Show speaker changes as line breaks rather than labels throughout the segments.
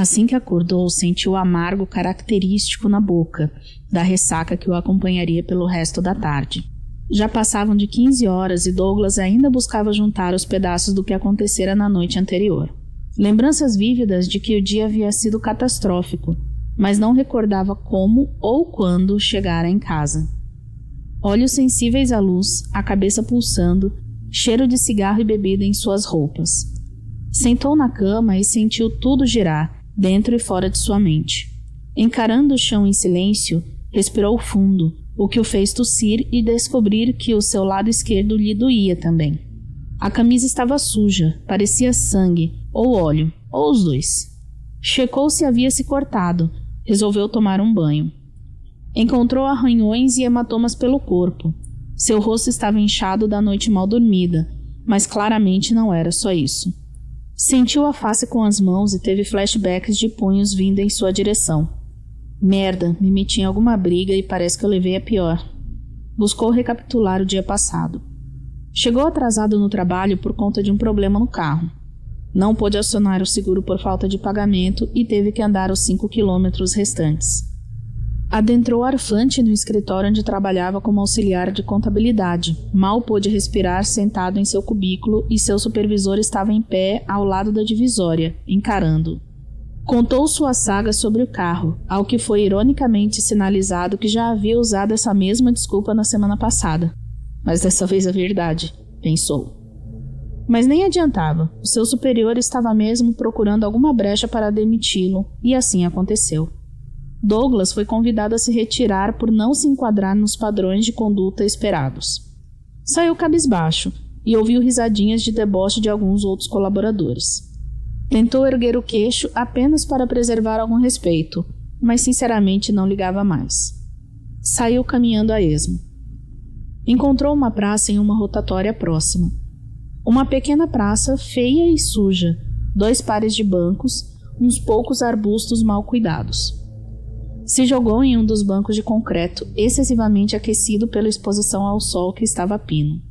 Assim que acordou, sentiu o amargo característico na boca, da ressaca que o acompanharia pelo resto da tarde. Já passavam de 15 horas e Douglas ainda buscava juntar os pedaços do que acontecera na noite anterior. Lembranças vívidas de que o dia havia sido catastrófico, mas não recordava como ou quando chegara em casa. Olhos sensíveis à luz, a cabeça pulsando, cheiro de cigarro e bebida em suas roupas. Sentou na cama e sentiu tudo girar, dentro e fora de sua mente. Encarando o chão em silêncio, respirou fundo, o que o fez tossir e descobrir que o seu lado esquerdo lhe doía também. A camisa estava suja, parecia sangue, ou óleo, ou os dois. Checou se havia se cortado, resolveu tomar um banho. Encontrou arranhões e hematomas pelo corpo. Seu rosto estava inchado da noite mal dormida, mas claramente não era só isso. Sentiu a face com as mãos e teve flashbacks de punhos vindo em sua direção. Merda, me meti em alguma briga e parece que eu levei a pior. Buscou recapitular o dia passado. Chegou atrasado no trabalho por conta de um problema no carro. Não pôde acionar o seguro por falta de pagamento e teve que andar os cinco quilômetros restantes. Adentrou arfante no escritório onde trabalhava como auxiliar de contabilidade. Mal pôde respirar sentado em seu cubículo e seu supervisor estava em pé ao lado da divisória, encarando. Contou sua saga sobre o carro, ao que foi ironicamente sinalizado que já havia usado essa mesma desculpa na semana passada. Mas dessa vez a verdade, pensou. Mas nem adiantava, o seu superior estava mesmo procurando alguma brecha para demiti-lo, e assim aconteceu. Douglas foi convidado a se retirar por não se enquadrar nos padrões de conduta esperados. Saiu cabisbaixo e ouviu risadinhas de deboche de alguns outros colaboradores. Tentou erguer o queixo apenas para preservar algum respeito, mas sinceramente não ligava mais. Saiu caminhando a esmo. Encontrou uma praça em uma rotatória próxima. Uma pequena praça feia e suja, dois pares de bancos, uns poucos arbustos mal cuidados. Se jogou em um dos bancos de concreto, excessivamente aquecido pela exposição ao sol que estava a pino.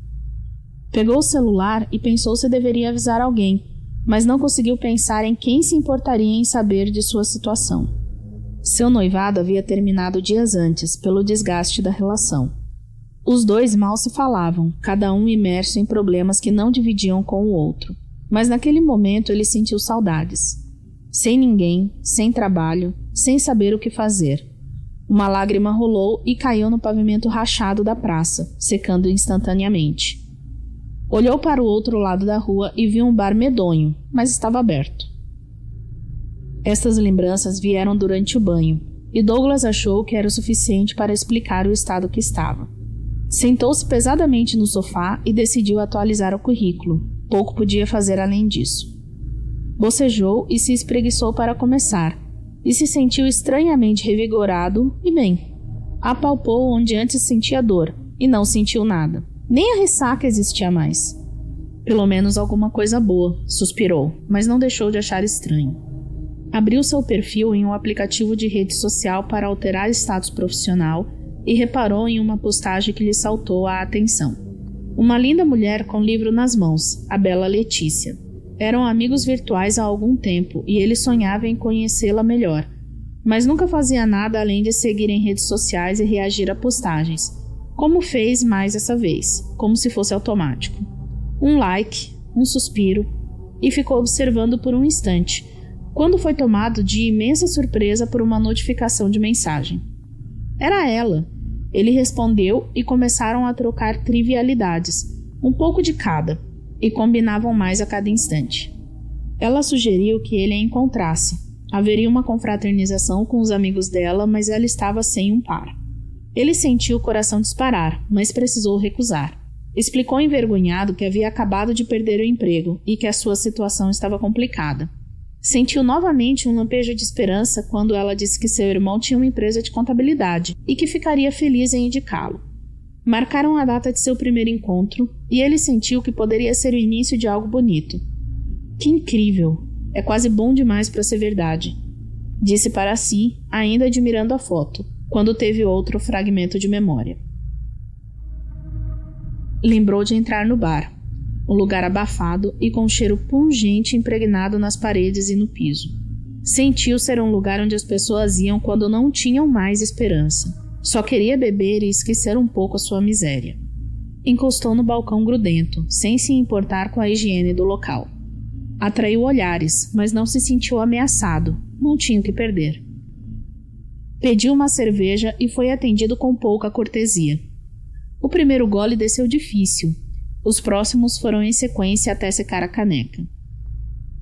Pegou o celular e pensou se deveria avisar alguém, mas não conseguiu pensar em quem se importaria em saber de sua situação. Seu noivado havia terminado dias antes, pelo desgaste da relação. Os dois mal se falavam, cada um imerso em problemas que não dividiam com o outro. Mas naquele momento ele sentiu saudades. Sem ninguém, sem trabalho, sem saber o que fazer. Uma lágrima rolou e caiu no pavimento rachado da praça, secando instantaneamente. Olhou para o outro lado da rua e viu um bar medonho, mas estava aberto. Estas lembranças vieram durante o banho, e Douglas achou que era o suficiente para explicar o estado que estava. Sentou-se pesadamente no sofá e decidiu atualizar o currículo. Pouco podia fazer além disso. Bocejou e se espreguiçou para começar, e se sentiu estranhamente revigorado e bem. Apalpou onde antes sentia dor e não sentiu nada. Nem a ressaca existia mais. Pelo menos alguma coisa boa, suspirou, mas não deixou de achar estranho. Abriu seu perfil em um aplicativo de rede social para alterar status profissional e reparou em uma postagem que lhe saltou a atenção. Uma linda mulher com livro nas mãos, a bela Letícia. Eram amigos virtuais há algum tempo e ele sonhava em conhecê-la melhor, mas nunca fazia nada além de seguir em redes sociais e reagir a postagens, como fez mais essa vez, como se fosse automático. Um like, um suspiro, e ficou observando por um instante, quando foi tomado de imensa surpresa por uma notificação de mensagem. Era ela. Ele respondeu e começaram a trocar trivialidades, um pouco de cada, e combinavam mais a cada instante. Ela sugeriu que ele a encontrasse. Haveria uma confraternização com os amigos dela, mas ela estava sem um par. Ele sentiu o coração disparar, mas precisou recusar. Explicou envergonhado que havia acabado de perder o emprego e que a sua situação estava complicada. Sentiu novamente um lampejo de esperança quando ela disse que seu irmão tinha uma empresa de contabilidade e que ficaria feliz em indicá-lo. Marcaram a data de seu primeiro encontro e ele sentiu que poderia ser o início de algo bonito. Que incrível! É quase bom demais para ser verdade. Disse para si, ainda admirando a foto quando teve outro fragmento de memória. Lembrou de entrar no bar, um lugar abafado e com um cheiro pungente impregnado nas paredes e no piso. Sentiu ser um lugar onde as pessoas iam quando não tinham mais esperança. Só queria beber e esquecer um pouco a sua miséria. Encostou no balcão grudento, sem se importar com a higiene do local. Atraiu olhares, mas não se sentiu ameaçado. Não tinha o que perder. Pediu uma cerveja e foi atendido com pouca cortesia. O primeiro gole desceu difícil. Os próximos foram em sequência até secar a caneca.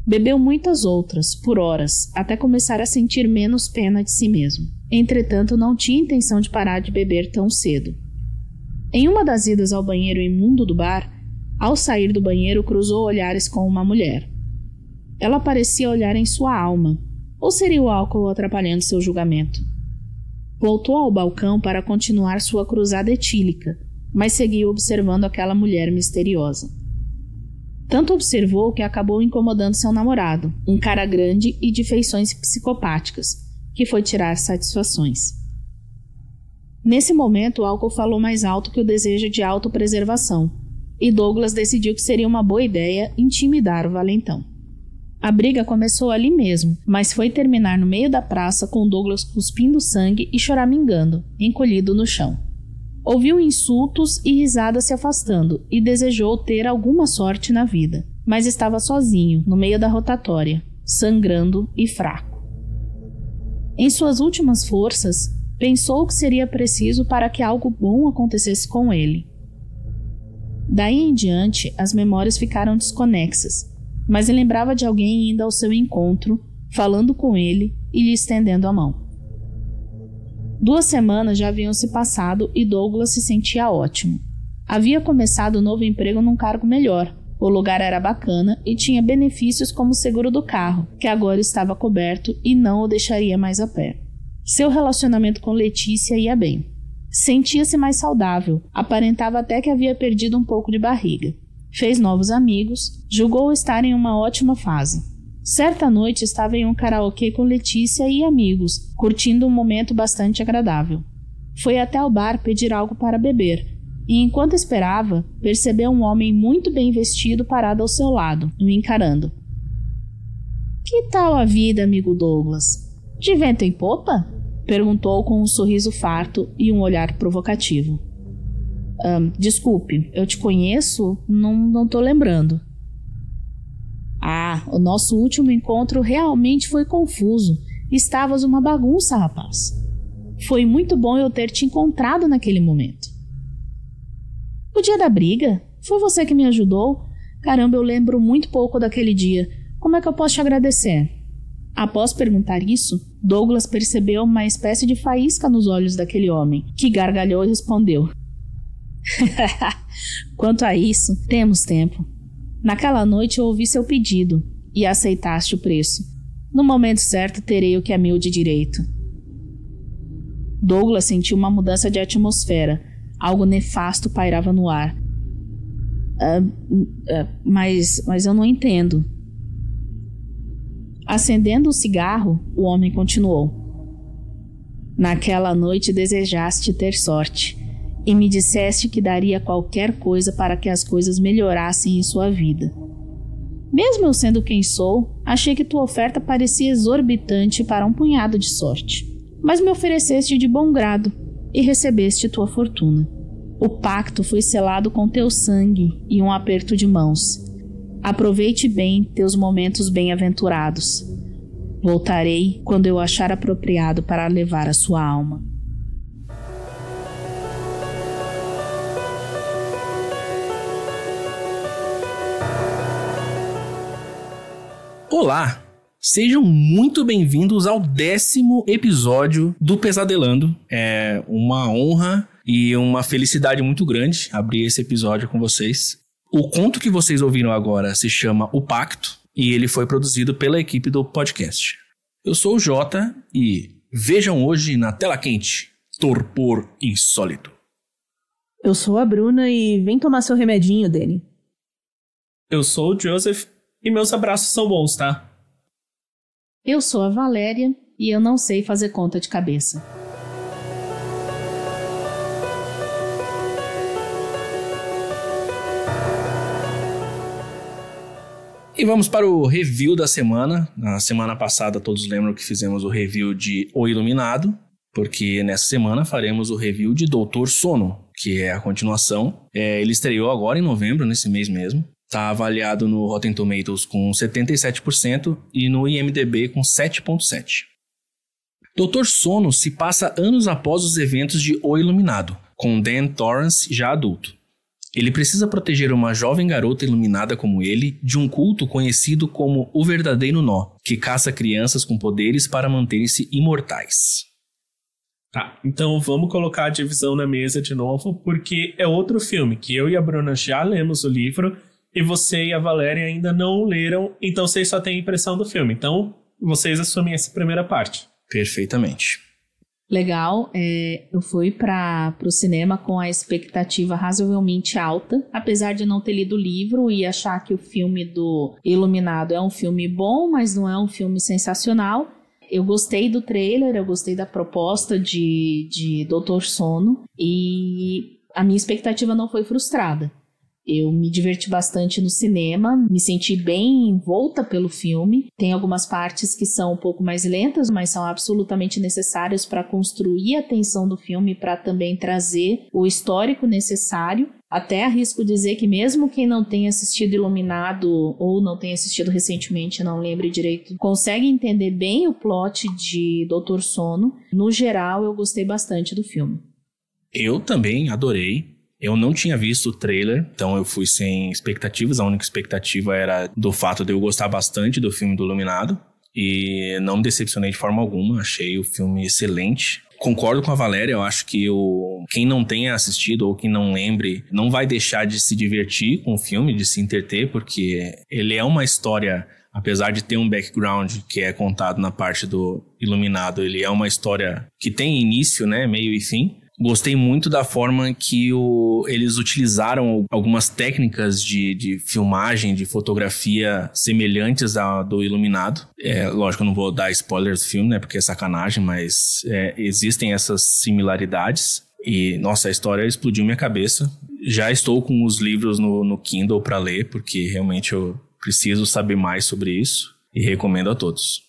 Bebeu muitas outras, por horas, até começar a sentir menos pena de si mesmo. Entretanto, não tinha intenção de parar de beber tão cedo. Em uma das idas ao banheiro imundo do bar, ao sair do banheiro, cruzou olhares com uma mulher. Ela parecia olhar em sua alma, ou seria o álcool atrapalhando seu julgamento? Voltou ao balcão para continuar sua cruzada etílica, mas seguiu observando aquela mulher misteriosa. Tanto observou que acabou incomodando seu namorado, um cara grande e de feições psicopáticas, que foi tirar satisfações. Nesse momento, o álcool falou mais alto que o desejo de autopreservação, e Douglas decidiu que seria uma boa ideia intimidar o valentão. A briga começou ali mesmo, mas foi terminar no meio da praça com Douglas cuspindo sangue e choramingando, encolhido no chão. Ouviu insultos e risadas se afastando e desejou ter alguma sorte na vida, mas estava sozinho, no meio da rotatória, sangrando e fraco. Em suas últimas forças, pensou que seria preciso para que algo bom acontecesse com ele. Daí em diante, as memórias ficaram desconexas mas ele lembrava de alguém indo ao seu encontro, falando com ele e lhe estendendo a mão. Duas semanas já haviam se passado e Douglas se sentia ótimo. Havia começado o um novo emprego num cargo melhor. O lugar era bacana e tinha benefícios como o seguro do carro, que agora estava coberto e não o deixaria mais a pé. Seu relacionamento com Letícia ia bem. Sentia-se mais saudável, aparentava até que havia perdido um pouco de barriga fez novos amigos, julgou estar em uma ótima fase. Certa noite estava em um karaokê com Letícia e amigos, curtindo um momento bastante agradável. Foi até o bar pedir algo para beber, e enquanto esperava, percebeu um homem muito bem vestido parado ao seu lado, o encarando. Que tal a vida, amigo Douglas? De vento em popa? perguntou com um sorriso farto e um olhar provocativo. Um, desculpe, eu te conheço? Não, não tô lembrando. Ah, o nosso último encontro realmente foi confuso. Estavas uma bagunça, rapaz. Foi muito bom eu ter te encontrado naquele momento. O dia da briga? Foi você que me ajudou? Caramba, eu lembro muito pouco daquele dia. Como é que eu posso te agradecer? Após perguntar isso, Douglas percebeu uma espécie de faísca nos olhos daquele homem, que gargalhou e respondeu: Quanto a isso, temos tempo. Naquela noite eu ouvi seu pedido e aceitaste o preço. No momento certo terei o que é meu de direito. Douglas sentiu uma mudança de atmosfera. Algo nefasto pairava no ar. Uh, uh, mas, mas eu não entendo. Acendendo o cigarro, o homem continuou. Naquela noite desejaste ter sorte e me disseste que daria qualquer coisa para que as coisas melhorassem em sua vida. Mesmo eu sendo quem sou, achei que tua oferta parecia exorbitante para um punhado de sorte. Mas me ofereceste de bom grado e recebeste tua fortuna. O pacto foi selado com teu sangue e um aperto de mãos. Aproveite bem teus momentos bem-aventurados. Voltarei quando eu achar apropriado para levar a sua alma.
Olá! Sejam muito bem-vindos ao décimo episódio do Pesadelando. É uma honra e uma felicidade muito grande abrir esse episódio com vocês. O conto que vocês ouviram agora se chama O Pacto e ele foi produzido pela equipe do podcast. Eu sou o Jota e vejam hoje na tela quente Torpor Insólito.
Eu sou a Bruna e vem tomar seu remedinho, Danny.
Eu sou o Joseph e meus abraços são bons, tá?
Eu sou a Valéria e eu não sei fazer conta de cabeça.
E vamos para o review da semana. Na semana passada, todos lembram que fizemos o review de O Iluminado, porque nessa semana faremos o review de Doutor Sono, que é a continuação. É, ele estreou agora em novembro, nesse mês mesmo. Está avaliado no Rotten Tomatoes com 77% e no IMDb com 7,7%. Doutor Sono se passa anos após os eventos de O Iluminado, com Dan Torrance já adulto. Ele precisa proteger uma jovem garota iluminada como ele de um culto conhecido como o Verdadeiro Nó, que caça crianças com poderes para manterem-se imortais.
Tá, então vamos colocar a divisão na mesa de novo, porque é outro filme que eu e a Bruna já lemos o livro e você e a Valéria ainda não leram, então vocês só têm a impressão do filme. Então vocês assumem essa primeira parte.
Perfeitamente
legal. É, eu fui para o cinema com a expectativa razoavelmente alta, apesar de não ter lido o livro e achar que o filme do Iluminado é um filme bom, mas não é um filme sensacional. Eu gostei do trailer, eu gostei da proposta de, de Doutor Sono e a minha expectativa não foi frustrada. Eu me diverti bastante no cinema, me senti bem envolta pelo filme. Tem algumas partes que são um pouco mais lentas, mas são absolutamente necessárias para construir a tensão do filme, para também trazer o histórico necessário. Até arrisco dizer que mesmo quem não tenha assistido Iluminado ou não tenha assistido recentemente, não lembre direito, consegue entender bem o plot de Doutor Sono. No geral, eu gostei bastante do filme.
Eu também adorei. Eu não tinha visto o trailer, então eu fui sem expectativas. A única expectativa era do fato de eu gostar bastante do filme do Iluminado. E não me decepcionei de forma alguma, achei o filme excelente. Concordo com a Valéria, eu acho que o, quem não tenha assistido ou quem não lembre não vai deixar de se divertir com o filme, de se entreter, porque ele é uma história apesar de ter um background que é contado na parte do Iluminado, ele é uma história que tem início, né, meio e fim. Gostei muito da forma que o, eles utilizaram algumas técnicas de, de filmagem, de fotografia semelhantes à do Iluminado. É, lógico, eu não vou dar spoilers do filme, né? Porque é sacanagem, mas é, existem essas similaridades. E, nossa, a história explodiu minha cabeça. Já estou com os livros no, no Kindle para ler, porque realmente eu preciso saber mais sobre isso. E recomendo a todos.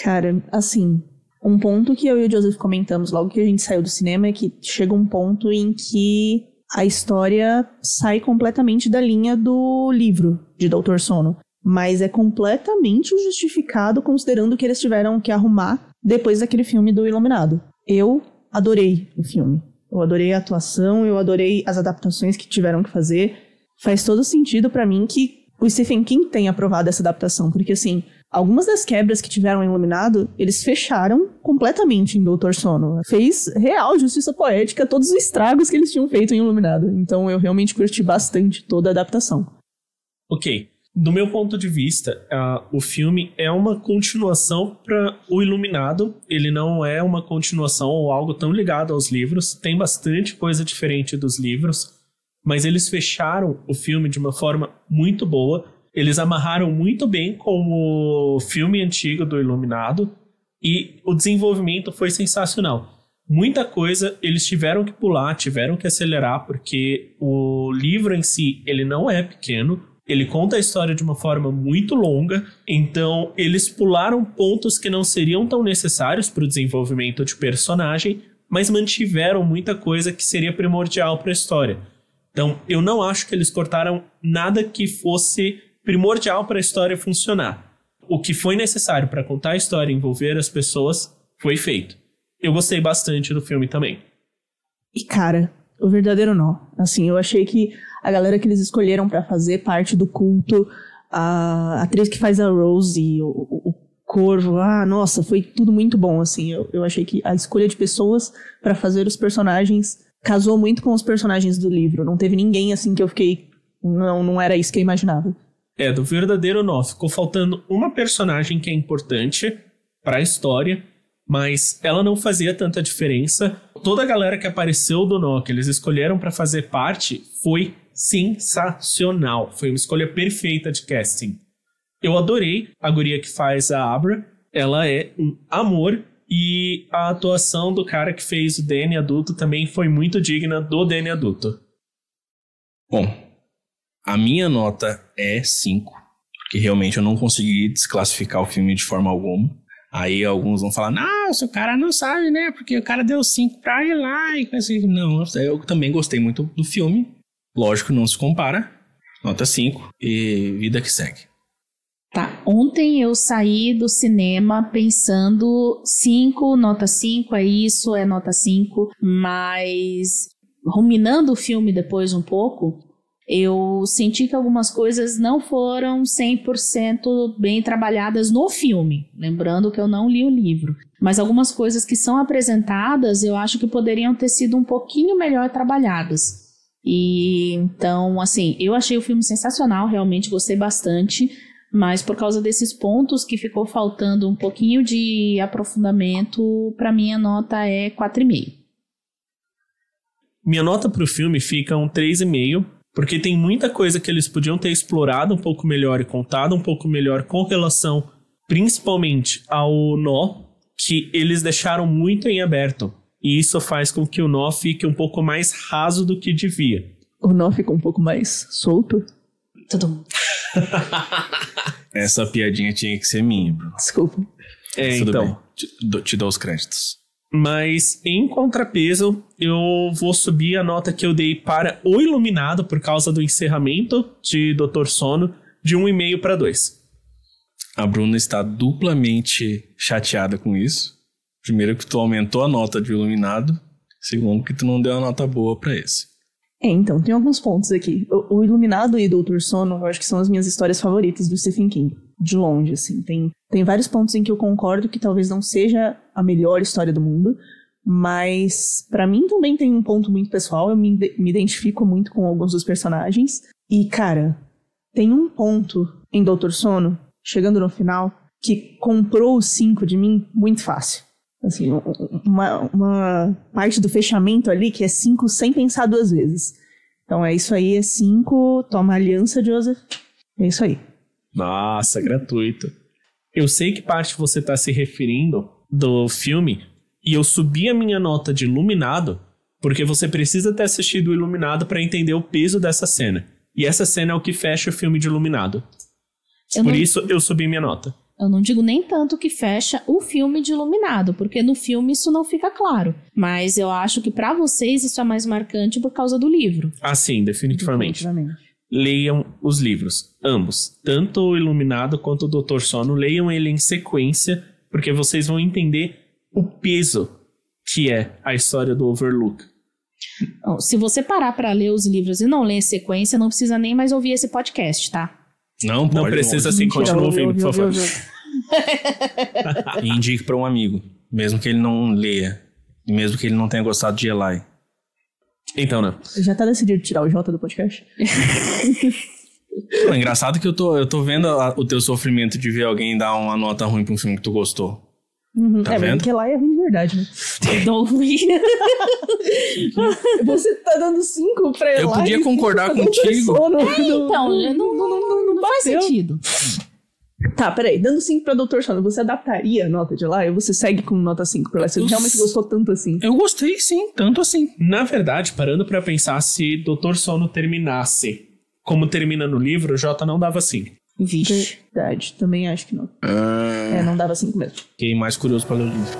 Cara, assim, um ponto que eu e o Joseph comentamos logo que a gente saiu do cinema é que chega um ponto em que a história sai completamente da linha do livro de Doutor Sono. Mas é completamente justificado considerando que eles tiveram que arrumar depois daquele filme do Iluminado. Eu adorei o filme. Eu adorei a atuação, eu adorei as adaptações que tiveram que fazer. Faz todo sentido para mim que o Stephen King tenha aprovado essa adaptação, porque assim, Algumas das quebras que tiveram em Iluminado, eles fecharam completamente em Doutor Sono. Fez real justiça poética todos os estragos que eles tinham feito em Iluminado. Então eu realmente curti bastante toda a adaptação.
Ok. Do meu ponto de vista, uh, o filme é uma continuação para o Iluminado. Ele não é uma continuação ou algo tão ligado aos livros. Tem bastante coisa diferente dos livros, mas eles fecharam o filme de uma forma muito boa eles amarraram muito bem com o filme antigo do Iluminado e o desenvolvimento foi sensacional. Muita coisa eles tiveram que pular, tiveram que acelerar, porque o livro em si ele não é pequeno, ele conta a história de uma forma muito longa, então eles pularam pontos que não seriam tão necessários para o desenvolvimento de personagem, mas mantiveram muita coisa que seria primordial para a história. Então eu não acho que eles cortaram nada que fosse primordial para a história funcionar. O que foi necessário para contar a história e envolver as pessoas foi feito. Eu gostei bastante do filme também.
E cara, o verdadeiro nó. Assim, eu achei que a galera que eles escolheram para fazer parte do culto, a atriz que faz a Rose, o, o, o Corvo, ah, nossa, foi tudo muito bom, assim. Eu, eu achei que a escolha de pessoas para fazer os personagens casou muito com os personagens do livro. Não teve ninguém assim que eu fiquei, não, não era isso que eu imaginava
é do verdadeiro nó. Ficou faltando uma personagem que é importante para a história, mas ela não fazia tanta diferença. Toda a galera que apareceu do nó, que eles escolheram para fazer parte, foi sensacional. Foi uma escolha perfeita de casting. Eu adorei a guria que faz a Abra. Ela é um amor e a atuação do cara que fez o Danny adulto também foi muito digna do Danny adulto.
Bom, a minha nota é 5. que realmente eu não consegui desclassificar o filme de forma alguma. Aí alguns vão falar, nossa, o cara não sabe, né? Porque o cara deu cinco pra ir lá e assim. Não, eu também gostei muito do filme. Lógico, não se compara. Nota 5 e vida que segue.
Tá, ontem eu saí do cinema pensando 5, nota 5, é isso, é nota 5, mas ruminando o filme depois um pouco, eu senti que algumas coisas não foram 100% bem trabalhadas no filme. Lembrando que eu não li o livro. Mas algumas coisas que são apresentadas eu acho que poderiam ter sido um pouquinho melhor trabalhadas. E então, assim, eu achei o filme sensacional, realmente gostei bastante. Mas por causa desses pontos que ficou faltando um pouquinho de aprofundamento, para mim a nota é 4,5.
Minha nota pro filme fica um 3,5 porque tem muita coisa que eles podiam ter explorado um pouco melhor e contado um pouco melhor com relação, principalmente ao nó, que eles deixaram muito em aberto. E isso faz com que o nó fique um pouco mais raso do que devia.
O nó fica um pouco mais solto?
Tudo.
Essa piadinha tinha que ser minha, Bruno.
Desculpa.
É,
Tudo
então.
bem. Te, te dou os créditos.
Mas em contrapeso, eu vou subir a nota que eu dei para O Iluminado por causa do encerramento de Doutor Sono de 1,5 para 2.
A Bruna está duplamente chateada com isso. Primeiro que tu aumentou a nota de Iluminado. Segundo que tu não deu a nota boa para esse.
É, então, tem alguns pontos aqui. O, o Iluminado e Doutor Sono, eu acho que são as minhas histórias favoritas do Stephen King. De longe, assim. Tem, tem vários pontos em que eu concordo que talvez não seja a melhor história do mundo, mas para mim também tem um ponto muito pessoal. Eu me, me identifico muito com alguns dos personagens. E, cara, tem um ponto em Doutor Sono, chegando no final, que comprou os cinco de mim muito fácil. Assim, uma, uma parte do fechamento ali que é cinco sem pensar duas vezes. Então é isso aí, é cinco, toma aliança, Joseph. É isso aí.
Nossa, gratuito. Eu sei que parte você está se referindo do filme, e eu subi a minha nota de Iluminado, porque você precisa ter assistido o Iluminado para entender o peso dessa cena. E essa cena é o que fecha o filme de Iluminado.
Eu
Por
não-
isso eu subi minha nota.
Eu não digo nem tanto que fecha o filme de Iluminado, porque no filme isso não fica claro. Mas eu acho que pra vocês isso é mais marcante por causa do livro.
Ah, sim, definitivamente.
Definitivamente.
Leiam os livros, ambos, tanto o Iluminado quanto o Doutor Sono, leiam ele em sequência, porque vocês vão entender o peso que é a história do Overlook.
Bom, Se você parar pra ler os livros e não ler em sequência, não precisa nem mais ouvir esse podcast, tá?
Não pode.
Não precisa assim,
Mentira,
continua
ouvi,
ouvindo, por favor.
E indique para um amigo, mesmo que ele não leia, e mesmo que ele não tenha gostado de Eli.
Então, né?
Já tá decidido tirar o J do podcast?
Pô, é engraçado que eu tô, eu tô vendo a- o teu sofrimento de ver alguém dar uma nota ruim pra um filme que tu gostou.
Uhum.
Tá
é, mas
vendo?
porque lá é ruim de verdade, né?
Dou ruim.
Você tá dando cinco pra
Eu podia
e
concordar
cinco pra
contigo.
Doutor Sono.
então, não, não, não, não faz sentido.
Tá, peraí. Dando 5 pra Doutor Sono, você adaptaria a nota de lá? Ou você segue com nota 5 pra lá? Você
Eu
realmente
s-
gostou tanto assim?
Eu gostei, sim, tanto assim.
Na verdade, parando pra pensar, se Doutor Sono terminasse como termina no livro, o J não dava 5.
Vixe.
Verdade, também acho que não. É, não dava 5 mesmo.
Fiquei mais curioso pra ler o livro.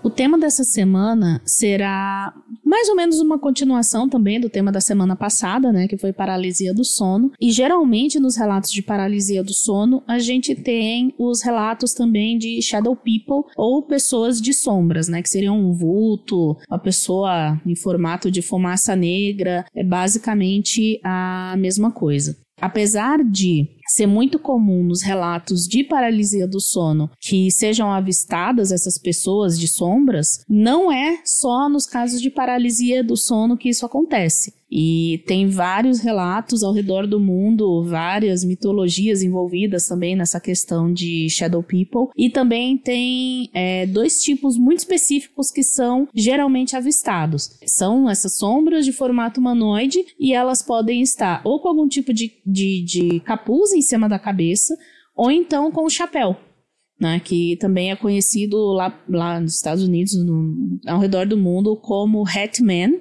O tema dessa semana será mais ou menos uma continuação também do tema da semana passada, né, que foi paralisia do sono. E geralmente nos relatos de paralisia do sono, a gente tem os relatos também de shadow people ou pessoas de sombras, né, que seriam um vulto, uma pessoa em formato de fumaça negra, é basicamente a mesma coisa. Apesar de ser muito comum nos relatos de paralisia do sono que sejam avistadas essas pessoas de sombras, não é só nos casos de paralisia do sono que isso acontece. E tem vários relatos ao redor do mundo, várias mitologias envolvidas também nessa questão de Shadow People. E também tem é, dois tipos muito específicos que são geralmente avistados. São essas sombras de formato humanoide e elas podem estar ou com algum tipo de, de, de capuz em cima da cabeça ou então com o chapéu. né, que também é conhecido lá, lá nos Estados Unidos, no, ao redor do mundo, como Hatman,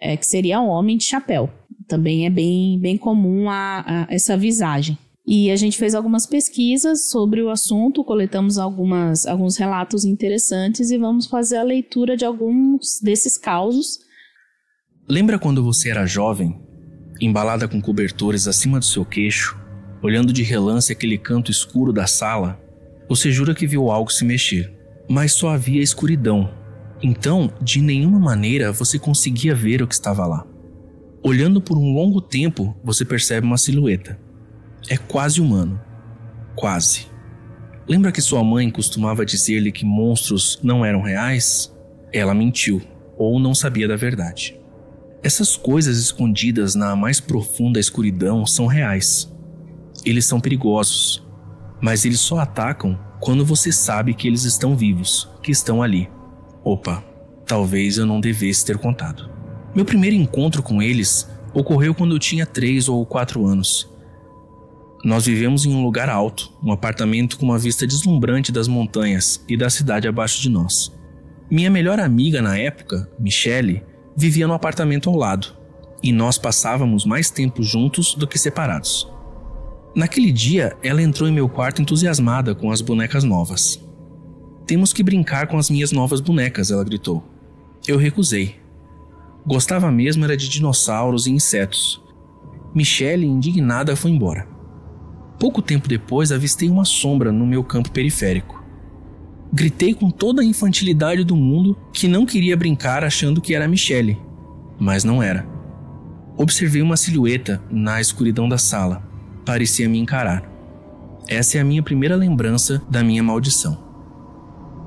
é, que seria um homem de chapéu. Também é bem, bem comum a, a essa visagem. E a gente fez algumas pesquisas sobre o assunto, coletamos algumas, alguns relatos interessantes e vamos fazer a leitura de alguns desses causos.
Lembra quando você era jovem, embalada com cobertores acima do seu queixo, olhando de relance aquele canto escuro da sala? Você jura que viu algo se mexer, mas só havia escuridão. Então, de nenhuma maneira você conseguia ver o que estava lá. Olhando por um longo tempo, você percebe uma silhueta é quase humano. Quase. Lembra que sua mãe costumava dizer-lhe que monstros não eram reais? Ela mentiu, ou não sabia da verdade. Essas coisas escondidas na mais profunda escuridão são reais. Eles são perigosos, mas eles só atacam quando você sabe que eles estão vivos, que estão ali. Opa, talvez eu não devesse ter contado. Meu primeiro encontro com eles ocorreu quando eu tinha 3 ou 4 anos. Nós vivemos em um lugar alto, um apartamento com uma vista deslumbrante das montanhas e da cidade abaixo de nós. Minha melhor amiga na época, Michelle, vivia no apartamento ao lado, e nós passávamos mais tempo juntos do que separados. Naquele dia, ela entrou em meu quarto entusiasmada com as bonecas novas. Temos que brincar com as minhas novas bonecas, ela gritou. Eu recusei. Gostava mesmo era de dinossauros e insetos. Michelle, indignada, foi embora. Pouco tempo depois, avistei uma sombra no meu campo periférico. Gritei com toda a infantilidade do mundo que não queria brincar achando que era Michelle, mas não era. Observei uma silhueta na escuridão da sala. Parecia me encarar. Essa é a minha primeira lembrança da minha maldição.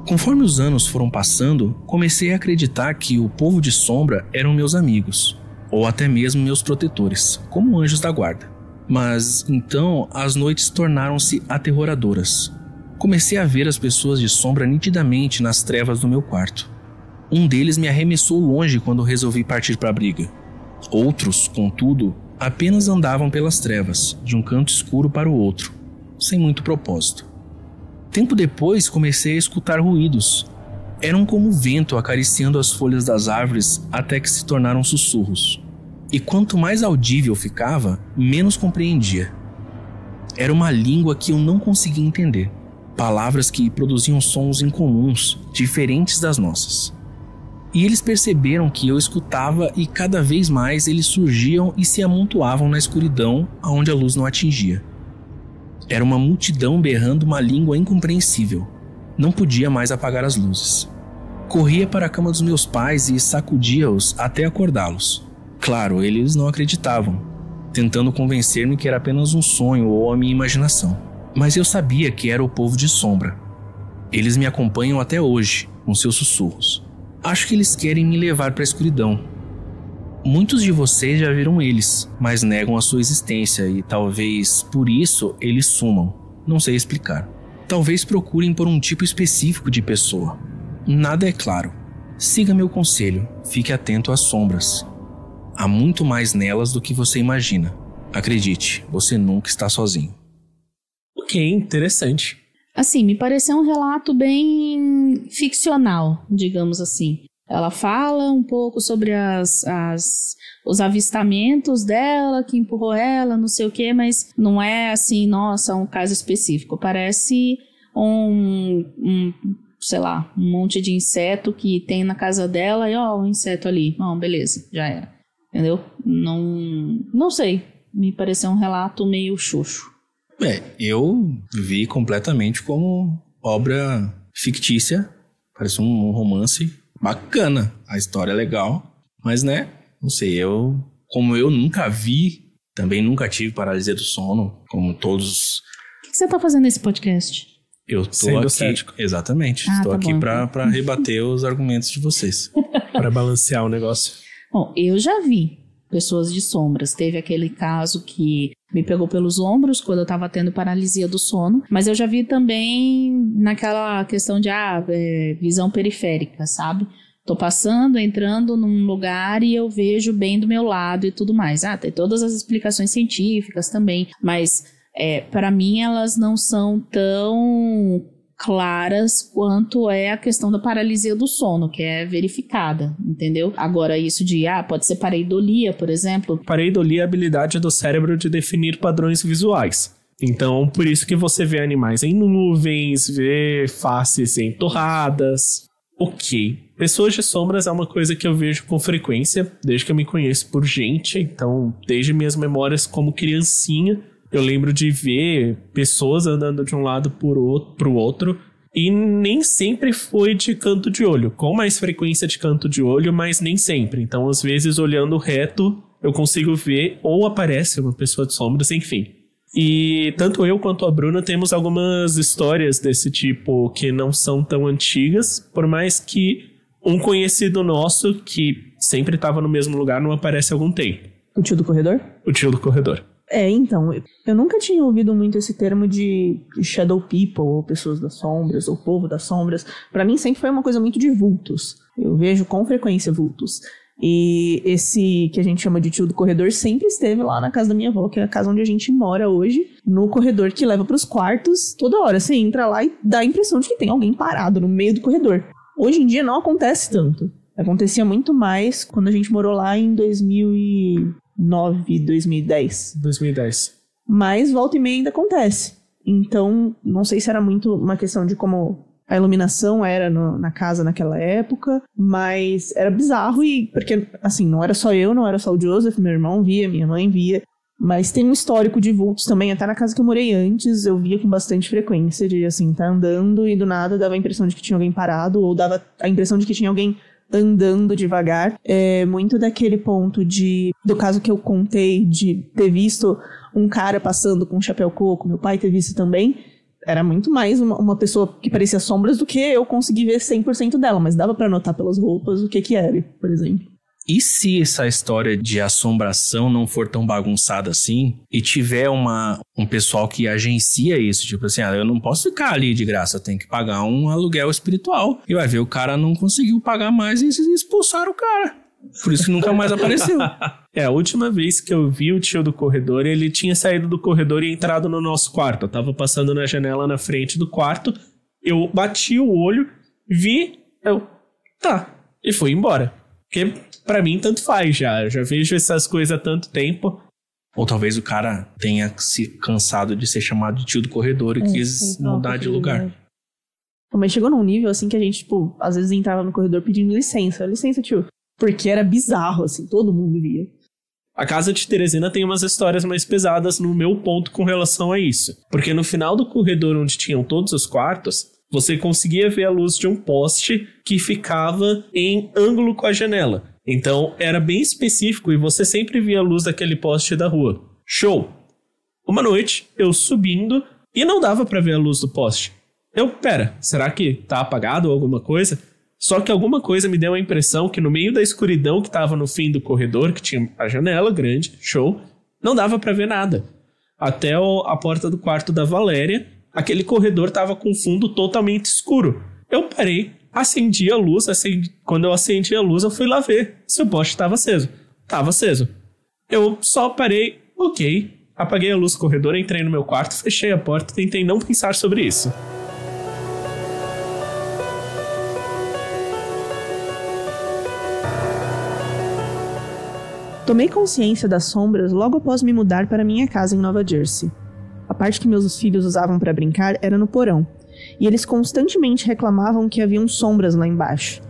Conforme os anos foram passando, comecei a acreditar que o povo de sombra eram meus amigos, ou até mesmo meus protetores, como anjos da guarda. Mas então as noites tornaram-se aterroradoras. Comecei a ver as pessoas de sombra nitidamente nas trevas do meu quarto. Um deles me arremessou longe quando resolvi partir para a briga. Outros, contudo, apenas andavam pelas trevas, de um canto escuro para o outro, sem muito propósito. Tempo depois comecei a escutar ruídos. Eram como vento acariciando as folhas das árvores até que se tornaram sussurros e quanto mais audível ficava, menos compreendia. Era uma língua que eu não conseguia entender, palavras que produziam sons incomuns, diferentes das nossas. E eles perceberam que eu escutava e cada vez mais eles surgiam e se amontoavam na escuridão aonde a luz não atingia. Era uma multidão berrando uma língua incompreensível. Não podia mais apagar as luzes. Corria para a cama dos meus pais e sacudia-os até acordá-los. Claro, eles não acreditavam, tentando convencer-me que era apenas um sonho ou a minha imaginação. Mas eu sabia que era o povo de sombra. Eles me acompanham até hoje, com seus sussurros. Acho que eles querem me levar para a escuridão. Muitos de vocês já viram eles, mas negam a sua existência e talvez por isso eles sumam. Não sei explicar. Talvez procurem por um tipo específico de pessoa. Nada é claro. Siga meu conselho, fique atento às sombras. Há muito mais nelas do que você imagina. Acredite, você nunca está sozinho.
Ok, interessante.
Assim, me pareceu um relato bem ficcional, digamos assim. Ela fala um pouco sobre as, as, os avistamentos dela, que empurrou ela, não sei o que, mas não é assim, nossa, um caso específico. Parece um, um sei lá, um monte de inseto que tem na casa dela e ó, o um inseto ali. Bom, beleza, já era. Entendeu? Não, não sei. Me pareceu um relato meio xoxo.
É, eu vi completamente como obra fictícia. Parece um romance bacana. A história é legal. Mas, né? Não sei, eu. Como eu nunca vi, também nunca tive paralisia do sono, como todos.
O que, que você tá fazendo nesse podcast?
Eu tô Sendo aqui. Cético. Exatamente. Ah, Estou tá aqui para rebater os argumentos de vocês.
para balancear o negócio.
Bom, eu já vi pessoas de sombras. Teve aquele caso que me pegou pelos ombros quando eu estava tendo paralisia do sono, mas eu já vi também naquela questão de ah, é, visão periférica, sabe? Tô passando, entrando num lugar e eu vejo bem do meu lado e tudo mais. Ah, tem todas as explicações científicas também, mas é, para mim elas não são tão claras quanto é a questão da paralisia do sono, que é verificada, entendeu? Agora, isso de, ah, pode ser pareidolia, por exemplo.
Pareidolia é a habilidade do cérebro de definir padrões visuais. Então, por isso que você vê animais em nuvens, vê faces em torradas. Ok. Pessoas de sombras é uma coisa que eu vejo com frequência, desde que eu me conheço por gente. Então, desde minhas memórias como criancinha, eu lembro de ver pessoas andando de um lado para o outro. E nem sempre foi de canto de olho. Com mais frequência de canto de olho, mas nem sempre. Então, às vezes, olhando reto, eu consigo ver ou aparece uma pessoa de sombras, enfim. E tanto eu quanto a Bruna temos algumas histórias desse tipo que não são tão antigas, por mais que um conhecido nosso que sempre estava no mesmo lugar não aparece há algum tempo.
O tio do corredor?
O tio do corredor.
É, então, eu nunca tinha ouvido muito esse termo de shadow people, ou pessoas das sombras, ou povo das sombras. Para mim sempre foi uma coisa muito de vultos. Eu vejo com frequência vultos. E esse que a gente chama de tio do corredor sempre esteve lá na casa da minha avó, que é a casa onde a gente mora hoje, no corredor que leva para os quartos. Toda hora você entra lá e dá a impressão de que tem alguém parado no meio do corredor. Hoje em dia não acontece tanto. Acontecia muito mais quando a gente morou lá em 2000 e 2009, 2010.
2010.
Mas volta e meia ainda acontece. Então, não sei se era muito uma questão de como a iluminação era no, na casa naquela época, mas era bizarro e porque assim, não era só eu, não era só o Joseph, meu irmão via, minha mãe via, mas tem um histórico de vultos também, até na casa que eu morei antes, eu via com bastante frequência de assim, tá andando e do nada dava a impressão de que tinha alguém parado ou dava a impressão de que tinha alguém andando devagar. É muito daquele ponto de. Do caso que eu contei de ter visto um cara passando com um chapéu coco, meu pai ter visto também. Era muito mais uma, uma pessoa que parecia sombras do que eu consegui ver 100% dela, mas dava para notar pelas roupas o que que era, por exemplo.
E se essa história de assombração não for tão bagunçada assim e tiver uma, um pessoal que agencia isso, tipo assim, ah, eu não posso ficar ali de graça, eu tenho que pagar um aluguel espiritual. E vai ver, o cara não conseguiu pagar mais e expulsaram o cara. Por isso que nunca mais apareceu.
É, a última vez que eu vi o tio do corredor, ele tinha saído do corredor e entrado no nosso quarto. Eu tava passando na janela na frente do quarto, eu bati o olho, vi, eu, tá, e fui embora. Porque para mim tanto faz já. Eu já vejo essas coisas há tanto tempo.
Ou talvez o cara tenha se cansado de ser chamado de tio do corredor e é, quis mudar de lugar.
Mas chegou num nível assim que a gente, tipo, às vezes entrava no corredor pedindo licença. Licença, tio. Porque era bizarro, assim, todo mundo via.
A casa de Teresina tem umas histórias mais pesadas no meu ponto com relação a isso. Porque no final do corredor onde tinham todos os quartos, você conseguia ver a luz de um poste que ficava em ângulo com a janela. Então era bem específico e você sempre via a luz daquele poste da rua. Show! Uma noite, eu subindo e não dava para ver a luz do poste. Eu, pera, será que tá apagado ou alguma coisa? Só que alguma coisa me deu a impressão que no meio da escuridão que tava no fim do corredor, que tinha a janela grande, show, não dava para ver nada. Até a porta do quarto da Valéria, aquele corredor tava com fundo totalmente escuro. Eu parei, acendi a luz, acendi, quando eu acendi a luz, eu fui lá ver se o poste estava aceso. Tava aceso. Eu só parei, ok, apaguei a luz do corredor, entrei no meu quarto, fechei a porta, tentei não pensar sobre isso.
Tomei consciência das sombras logo após me mudar para minha casa em Nova Jersey. A parte que meus filhos usavam para brincar era no porão, e eles constantemente reclamavam que haviam sombras lá embaixo.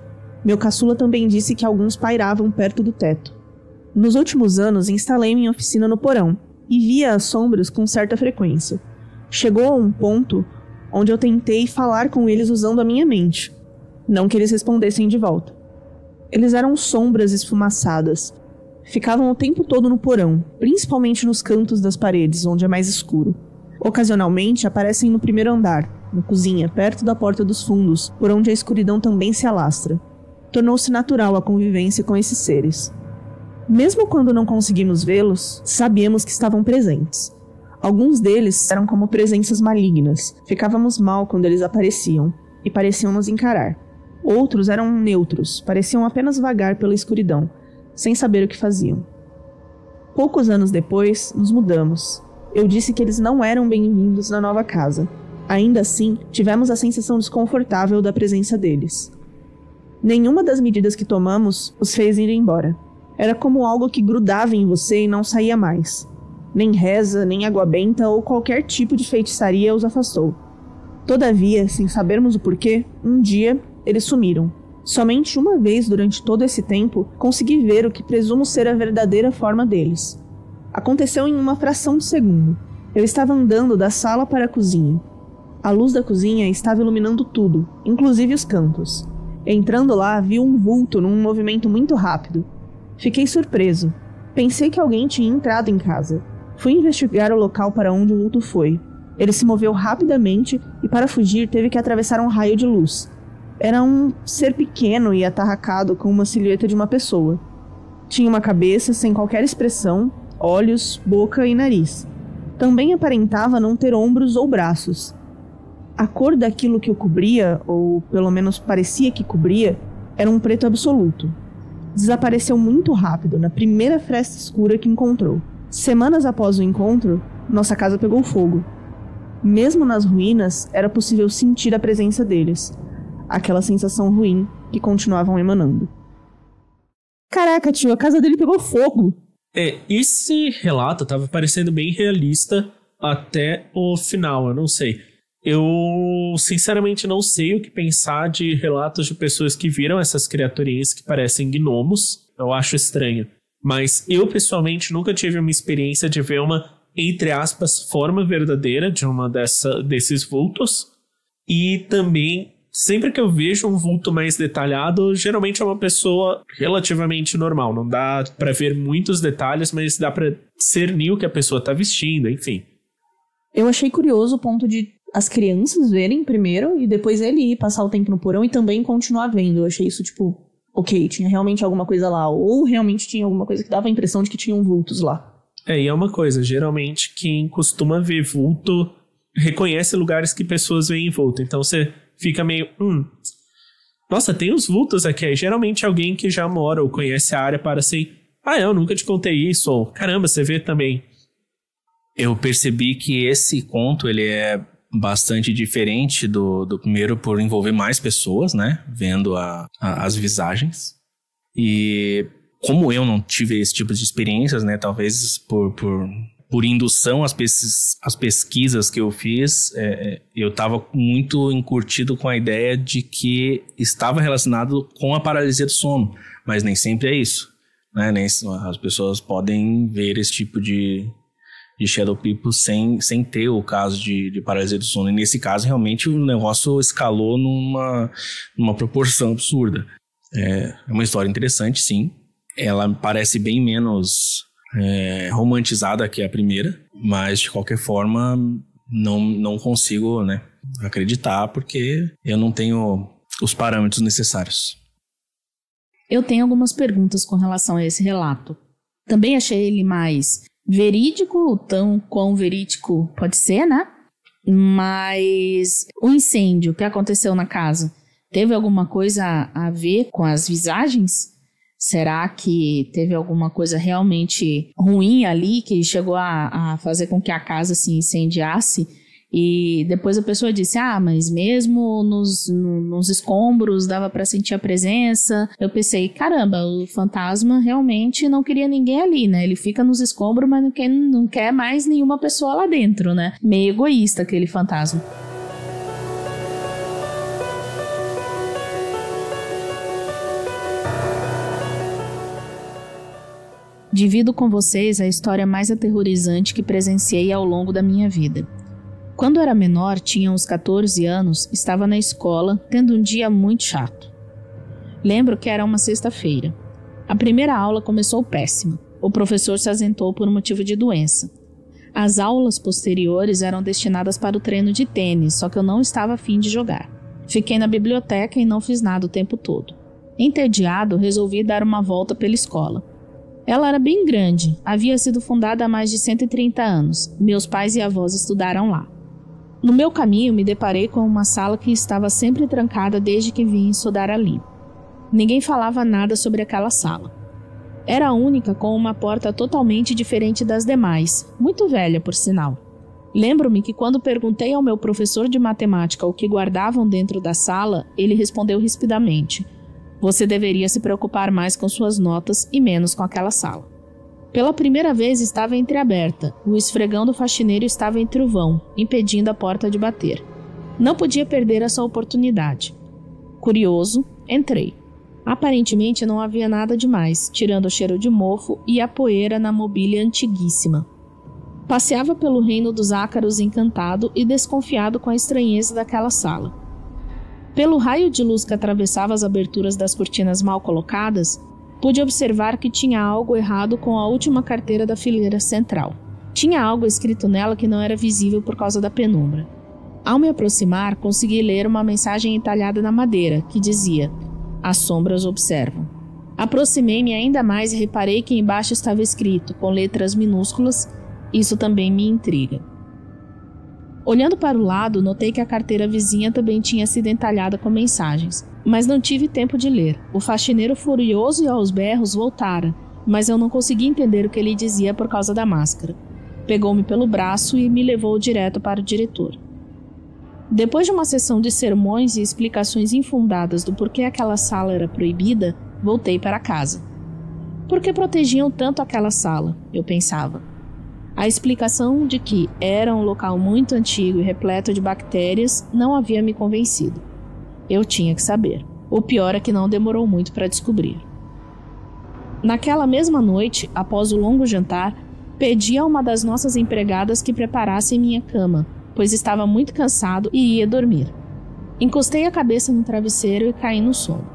Meu caçula também disse que alguns pairavam perto do teto. Nos últimos anos, instalei minha oficina no porão e via as sombras com certa frequência. Chegou a um ponto onde eu tentei falar com eles usando a minha mente, não que eles respondessem de volta. Eles eram sombras esfumaçadas. Ficavam o tempo todo no porão, principalmente nos cantos das paredes, onde é mais escuro. Ocasionalmente aparecem no primeiro andar, na cozinha, perto da porta dos fundos, por onde a escuridão também se alastra. Tornou-se natural a convivência com esses seres. Mesmo quando não conseguimos vê-los, sabíamos que estavam presentes. Alguns deles eram como presenças malignas, ficávamos mal quando eles apareciam e pareciam nos encarar. Outros eram neutros, pareciam apenas vagar pela escuridão, sem saber o que faziam. Poucos anos depois, nos mudamos. Eu disse que eles não eram bem-vindos na nova casa, Ainda assim, tivemos a sensação desconfortável da presença deles. Nenhuma das medidas que tomamos os fez ir embora. Era como algo que grudava em você e não saía mais. Nem reza, nem água benta ou qualquer tipo de feitiçaria os afastou. Todavia, sem sabermos o porquê, um dia eles sumiram. Somente uma vez durante todo esse tempo consegui ver o que presumo ser a verdadeira forma deles. Aconteceu em uma fração de segundo. Eu estava andando da sala para a cozinha. A luz da cozinha estava iluminando tudo, inclusive os cantos. Entrando lá, vi um vulto num movimento muito rápido. Fiquei surpreso. Pensei que alguém tinha entrado em casa. Fui investigar o local para onde o vulto foi. Ele se moveu rapidamente e, para fugir, teve que atravessar um raio de luz. Era um ser pequeno e atarracado com uma silhueta de uma pessoa. Tinha uma cabeça sem qualquer expressão, olhos, boca e nariz. Também aparentava não ter ombros ou braços. A cor daquilo que o cobria, ou pelo menos parecia que cobria, era um preto absoluto. Desapareceu muito rápido na primeira fresta escura que encontrou. Semanas após o encontro, nossa casa pegou fogo. Mesmo nas ruínas, era possível sentir a presença deles, aquela sensação ruim que continuavam emanando. Caraca, tio, a casa dele pegou fogo.
É, esse relato tava parecendo bem realista até o final, eu não sei. Eu sinceramente não sei o que pensar de relatos de pessoas que viram essas criaturinhas que parecem gnomos. Eu acho estranho. Mas eu, pessoalmente, nunca tive uma experiência de ver uma, entre aspas, forma verdadeira de uma dessa, desses vultos. E também, sempre que eu vejo um vulto mais detalhado, geralmente é uma pessoa relativamente normal. Não dá para ver muitos detalhes, mas dá para discernir o que a pessoa tá vestindo, enfim.
Eu achei curioso o ponto de as crianças verem primeiro e depois ele ir passar o tempo no porão e também continuar vendo. Eu achei isso, tipo, ok, tinha realmente alguma coisa lá, ou realmente tinha alguma coisa que dava a impressão de que tinham vultos lá.
É, e é uma coisa, geralmente quem costuma ver vulto reconhece lugares que pessoas veem vulto, então você fica meio, hum, nossa, tem uns vultos aqui, geralmente alguém que já mora ou conhece a área para assim, ah, eu nunca te contei isso, ou caramba, você vê também.
Eu percebi que esse conto, ele é bastante diferente do, do primeiro por envolver mais pessoas, né? Vendo a, a, as visagens. E como eu não tive esse tipo de experiências, né? Talvez por, por, por indução às, pes pesquisas que eu fiz, é, é eu estava muito encurtido com a ideia de que estava relacionado com a paralisia do sono. Mas nem sempre é isso. Né? Nem, as pessoas podem ver esse tipo de, de Shadow People sem, sem ter o caso de, de paralisia do sono. E nesse caso, realmente, o negócio escalou numa, numa proporção absurda. É, é uma história interessante, sim. Ela parece bem menos é, romantizada que a primeira, mas de qualquer forma, não, não consigo né, acreditar porque eu não tenho os parâmetros necessários.
Eu tenho algumas perguntas com relação a esse relato. Também achei ele mais verídico, tão quão verídico pode ser, né? Mas o incêndio que aconteceu na casa teve alguma coisa a ver com as visagens? Será que teve alguma coisa realmente ruim ali que chegou a, a fazer com que a casa se incendiasse? E depois a pessoa disse: Ah, mas mesmo nos, nos escombros dava para sentir a presença. Eu pensei: caramba, o fantasma realmente não queria ninguém ali, né? Ele fica nos escombros, mas não quer, não quer mais nenhuma pessoa lá dentro, né? Meio egoísta aquele fantasma. Divido com vocês a história mais aterrorizante que presenciei ao longo da minha vida. Quando era menor, tinha uns 14 anos, estava na escola, tendo um dia muito chato. Lembro que era uma sexta-feira. A primeira aula começou péssima. O professor se asentou por motivo de doença. As aulas posteriores eram destinadas para o treino de tênis, só que eu não estava afim de jogar. Fiquei na biblioteca e não fiz nada o tempo todo. Entediado, resolvi dar uma volta pela escola. Ela era bem grande, havia sido fundada há mais de 130 anos. Meus pais e avós estudaram lá. No meu caminho, me deparei com uma sala que estava sempre trancada desde que vim estudar ali. Ninguém falava nada sobre aquela sala. Era a única com uma porta totalmente diferente das demais, muito velha por sinal. Lembro-me que quando perguntei ao meu professor de matemática o que guardavam dentro da sala, ele respondeu rispidamente: Você deveria se preocupar mais com suas notas e menos com aquela sala. Pela primeira vez estava entreaberta. O esfregão do faxineiro estava o vão, impedindo a porta de bater. Não podia perder essa oportunidade. Curioso, entrei. Aparentemente não havia nada demais, tirando o cheiro de mofo e a poeira na mobília antiguíssima. Passeava pelo reino dos ácaros encantado e desconfiado com a estranheza daquela sala. Pelo raio de luz que atravessava as aberturas das cortinas mal colocadas, pude observar que tinha algo errado com a última carteira da fileira central. Tinha algo escrito nela que não era visível por causa da penumbra. Ao me aproximar, consegui ler uma mensagem entalhada na madeira que dizia: As sombras observam. Aproximei-me ainda mais e reparei que embaixo estava escrito, com letras minúsculas, isso também me intriga. Olhando para o lado, notei que a carteira vizinha também tinha sido entalhada com mensagens, mas não tive tempo de ler. O faxineiro, furioso e aos berros, voltara, mas eu não consegui entender o que ele dizia por causa da máscara. Pegou-me pelo braço e me levou direto para o diretor. Depois de uma sessão de sermões e explicações infundadas do porquê aquela sala era proibida, voltei para casa. Por que protegiam tanto aquela sala? Eu pensava. A explicação de que era um local muito antigo e repleto de bactérias não havia me convencido. Eu tinha que saber. O pior é que não demorou muito para descobrir. Naquela mesma noite, após o longo jantar, pedi a uma das nossas empregadas que preparasse minha cama, pois estava muito cansado e ia dormir. Encostei a cabeça no travesseiro e caí no sono.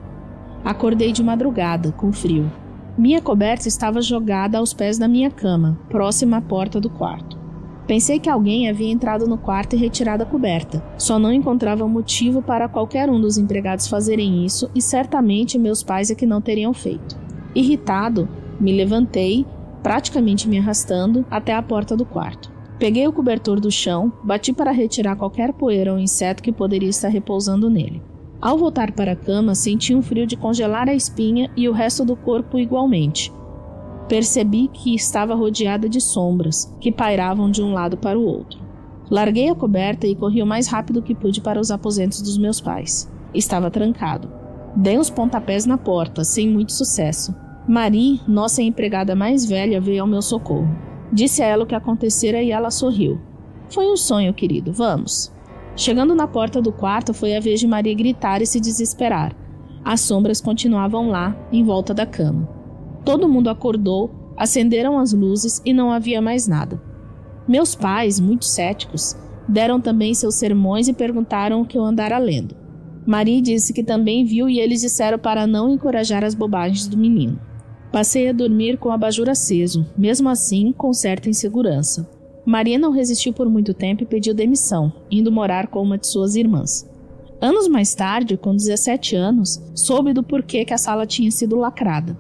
Acordei de madrugada, com frio. Minha coberta estava jogada aos pés da minha cama, próxima à porta do quarto. Pensei que alguém havia entrado no quarto e retirado a coberta. Só não encontrava motivo para qualquer um dos empregados fazerem isso e certamente meus pais é que não teriam feito. Irritado, me levantei, praticamente me arrastando, até a porta do quarto. Peguei o cobertor do chão, bati para retirar qualquer poeira ou inseto que poderia estar repousando nele. Ao voltar para a cama, senti um frio de congelar a espinha e o resto do corpo igualmente. Percebi que estava rodeada de sombras, que pairavam de um lado para o outro. Larguei a coberta e corri o mais rápido que pude para os aposentos dos meus pais. Estava trancado. Dei uns pontapés na porta, sem muito sucesso. Marie, nossa empregada mais velha, veio ao meu socorro. Disse a ela o que acontecera e ela sorriu. Foi um sonho, querido, vamos. Chegando na porta do quarto, foi a vez de Maria gritar e se desesperar. As sombras continuavam lá, em volta da cama. Todo mundo acordou, acenderam as luzes e não havia mais nada. Meus pais, muito céticos, deram também seus sermões e perguntaram o que eu andara lendo. Maria disse que também viu e eles disseram para não encorajar as bobagens do menino. Passei a dormir com o abajur aceso, mesmo assim com certa insegurança. Maria não resistiu por muito tempo e pediu demissão, indo morar com uma de suas irmãs. Anos mais tarde, com 17 anos, soube do porquê que a sala tinha sido lacrada.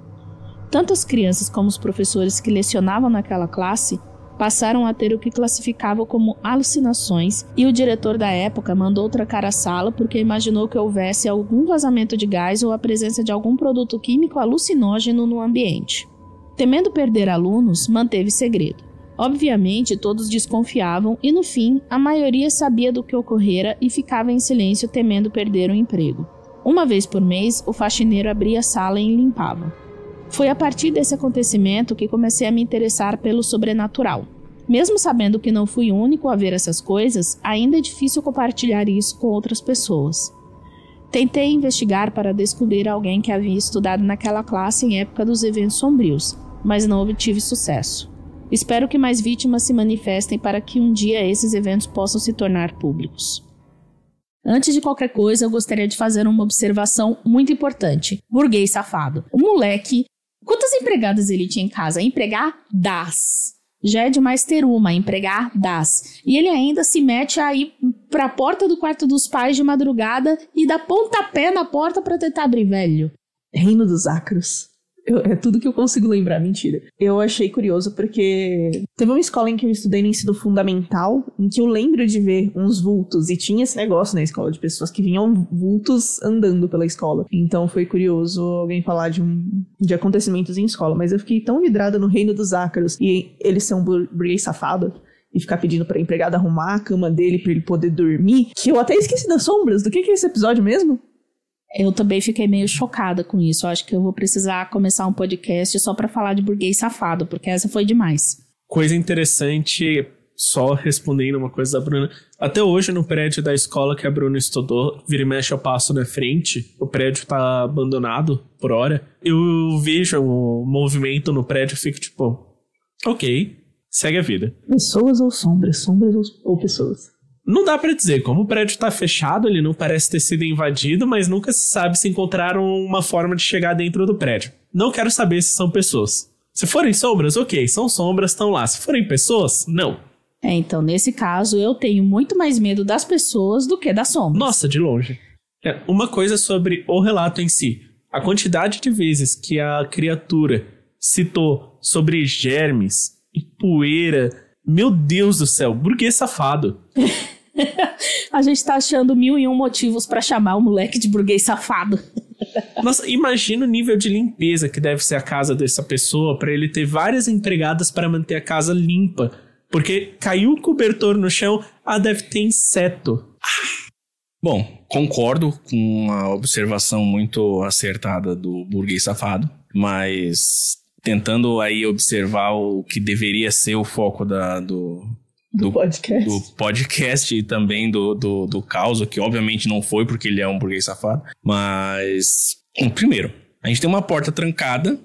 Tanto as crianças como os professores que lecionavam naquela classe passaram a ter o que classificavam como alucinações, e o diretor da época mandou trancar a sala porque imaginou que houvesse algum vazamento de gás ou a presença de algum produto químico alucinógeno no ambiente. Temendo perder alunos, manteve segredo. Obviamente, todos desconfiavam e, no fim, a maioria sabia do que ocorrera e ficava em silêncio temendo perder o emprego. Uma vez por mês, o faxineiro abria a sala e limpava. Foi a partir desse acontecimento que comecei a me interessar pelo sobrenatural. Mesmo sabendo que não fui o único a ver essas coisas, ainda é difícil compartilhar isso com outras pessoas. Tentei investigar para descobrir alguém que havia estudado naquela classe em época dos eventos sombrios, mas não obtive sucesso. Espero que mais vítimas se manifestem para que um dia esses eventos possam se tornar públicos. Antes de qualquer coisa, eu gostaria de fazer uma observação muito importante. Burguês safado. O moleque. Quantas empregadas ele tinha em casa? Empregadas. Já é demais ter uma, empregadas. E ele ainda se mete aí pra porta do quarto dos pais de madrugada e dá pontapé na porta para tentar abrir, velho.
Reino dos Acros. Eu, é tudo que eu consigo lembrar, mentira. Eu achei curioso porque teve uma escola em que eu estudei no ensino fundamental, em que eu lembro de ver uns vultos, e tinha esse negócio na escola de pessoas que vinham vultos andando pela escola. Então foi curioso alguém falar de, um, de acontecimentos em escola, mas eu fiquei tão vidrada no reino dos ácaros e eles são burguês safado e ficar pedindo pra empregada arrumar a cama dele pra ele poder dormir. Que eu até esqueci das sombras. Do que, que é esse episódio mesmo?
Eu também fiquei meio chocada com isso. Eu acho que eu vou precisar começar um podcast só para falar de burguês safado, porque essa foi demais.
Coisa interessante, só respondendo uma coisa da Bruna. Até hoje, no prédio da escola que a Bruna estudou, vira e mexe eu passo na frente, o prédio tá abandonado por hora. Eu vejo o movimento no prédio e fico tipo, ok, segue a vida.
Pessoas ou sombras? Sombras ou, ou pessoas?
Não dá pra dizer, como o prédio tá fechado, ele não parece ter sido invadido, mas nunca se sabe se encontraram uma forma de chegar dentro do prédio. Não quero saber se são pessoas. Se forem sombras, ok, são sombras, estão lá. Se forem pessoas, não.
É, então, nesse caso, eu tenho muito mais medo das pessoas do que das sombras.
Nossa, de longe. É, uma coisa sobre o relato em si. A quantidade de vezes que a criatura citou sobre germes e poeira. Meu Deus do céu, burguês safado.
a gente tá achando mil e um motivos para chamar o moleque de burguês safado.
Nossa, imagina o nível de limpeza que deve ser a casa dessa pessoa para ele ter várias empregadas para manter a casa limpa. Porque caiu o cobertor no chão, ah, deve ter inseto.
Bom, concordo com a observação muito acertada do burguês safado, mas tentando aí observar o que deveria ser o foco da, do,
do, do, podcast.
do podcast e também do, do, do caos, que obviamente não foi porque ele é um burguês safado. Mas, primeiro, a gente tem uma porta trancada,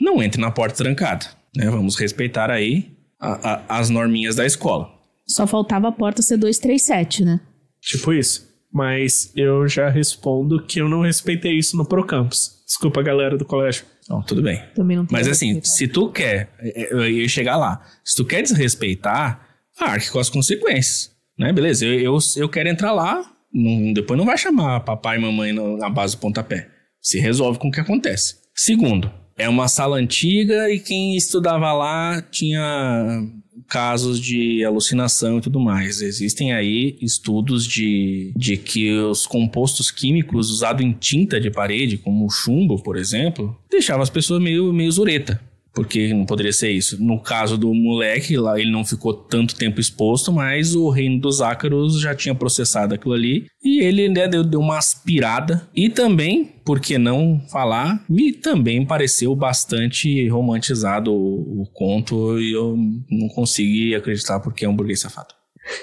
não entre na porta trancada. Né? Vamos respeitar aí a, a, as norminhas da escola.
Só faltava a porta ser 237, né?
Tipo isso. Mas eu já respondo que eu não respeitei isso no Procampus. Desculpa, galera do colégio.
Não, tudo bem.
Também não
Mas assim, se tu quer, é, eu ia chegar lá. Se tu quer desrespeitar, arque com as consequências. Né? Beleza, eu, eu, eu quero entrar lá, não, depois não vai chamar papai e mamãe na base do pontapé. Se resolve com o que acontece. Segundo, é uma sala antiga e quem estudava lá tinha casos de alucinação e tudo mais. Existem aí estudos de, de que os compostos químicos usados em tinta de parede, como o chumbo, por exemplo, deixavam as pessoas meio, meio zureta porque não poderia ser isso. No caso do moleque, lá ele não ficou tanto tempo exposto, mas o reino dos ácaros já tinha processado aquilo ali e ele né, deu, deu uma aspirada. E também, por que não falar, me também pareceu bastante romantizado o, o conto e eu não consegui acreditar porque é um burguês safado.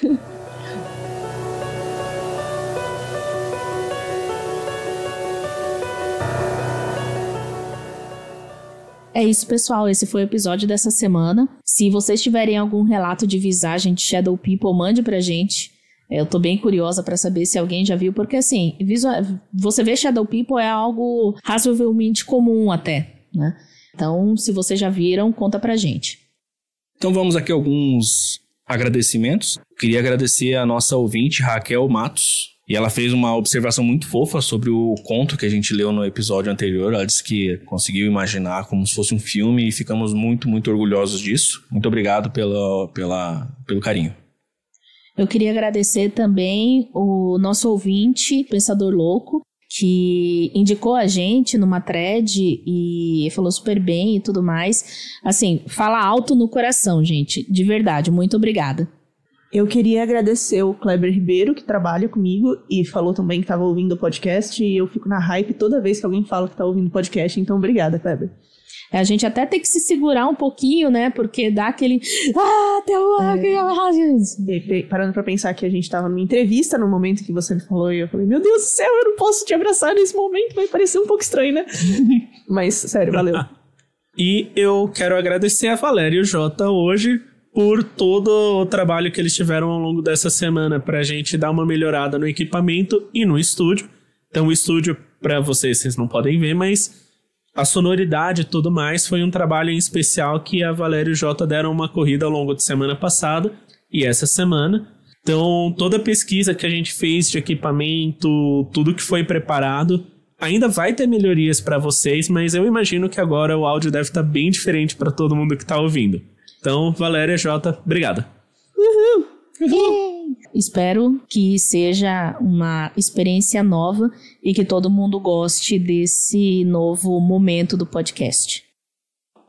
É isso, pessoal. Esse foi o episódio dessa semana. Se vocês tiverem algum relato de visagem de Shadow People, mande pra gente. Eu tô bem curiosa para saber se alguém já viu, porque assim, você vê Shadow People é algo razoavelmente comum até, né? Então, se vocês já viram, conta pra gente.
Então vamos aqui alguns agradecimentos. Queria agradecer a nossa ouvinte, Raquel Matos, e ela fez uma observação muito fofa sobre o conto que a gente leu no episódio anterior. Ela disse que conseguiu imaginar como se fosse um filme e ficamos muito, muito orgulhosos disso. Muito obrigado pela, pela, pelo carinho.
Eu queria agradecer também o nosso ouvinte, Pensador Louco, que indicou a gente numa thread e falou super bem e tudo mais. Assim, fala alto no coração, gente. De verdade, muito obrigada.
Eu queria agradecer o Kleber Ribeiro, que trabalha comigo e falou também que estava ouvindo o podcast. E eu fico na hype toda vez que alguém fala que está ouvindo o podcast. Então, obrigada, Kleber.
É, a gente até tem que se segurar um pouquinho, né? Porque dá aquele. Ah, tem uma.
É. Parando pra pensar que a gente tava numa entrevista no momento que você falou, e eu falei, meu Deus do céu, eu não posso te abraçar nesse momento, vai parecer um pouco estranho, né? Mas, sério, valeu.
e eu quero agradecer a Valéria e o Jota hoje por todo o trabalho que eles tiveram ao longo dessa semana para a gente dar uma melhorada no equipamento e no estúdio. Então, o estúdio, para vocês, vocês não podem ver, mas a sonoridade e tudo mais foi um trabalho em especial que a Valéria e o Jota deram uma corrida ao longo de semana passada e essa semana. Então, toda a pesquisa que a gente fez de equipamento, tudo que foi preparado, ainda vai ter melhorias para vocês, mas eu imagino que agora o áudio deve estar tá bem diferente para todo mundo que está ouvindo. Então, Valéria J, obrigada.
Uhul. Uhul. Espero que seja uma experiência nova e que todo mundo goste desse novo momento do podcast.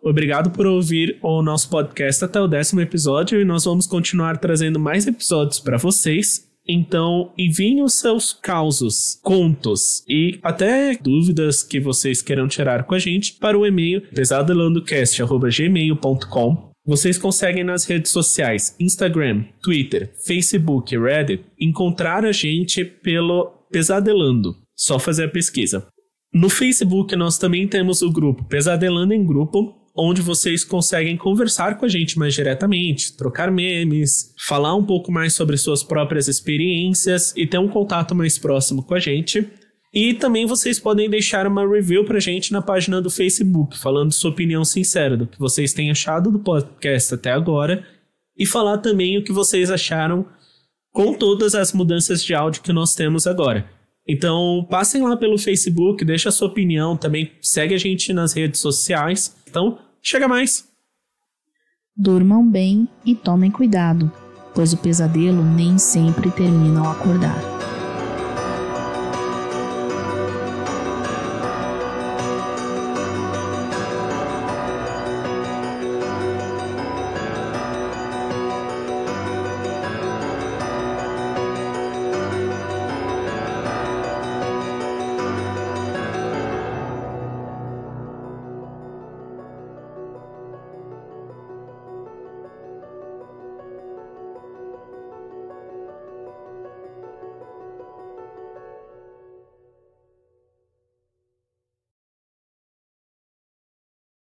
Obrigado por ouvir o nosso podcast até o décimo episódio e nós vamos continuar trazendo mais episódios para vocês. Então, enviem os seus causos, contos e até dúvidas que vocês queiram tirar com a gente para o e-mail pesadelandocast.gmail.com vocês conseguem nas redes sociais, Instagram, Twitter, Facebook, Reddit, encontrar a gente pelo Pesadelando. Só fazer a pesquisa. No Facebook nós também temos o grupo Pesadelando em Grupo, onde vocês conseguem conversar com a gente mais diretamente, trocar memes, falar um pouco mais sobre suas próprias experiências e ter um contato mais próximo com a gente. E também vocês podem deixar uma review pra gente na página do Facebook, falando sua opinião sincera do que vocês têm achado do podcast até agora e falar também o que vocês acharam com todas as mudanças de áudio que nós temos agora. Então, passem lá pelo Facebook, deixa a sua opinião, também segue a gente nas redes sociais. Então, chega mais.
Durmam bem e tomem cuidado, pois o pesadelo nem sempre termina ao acordar.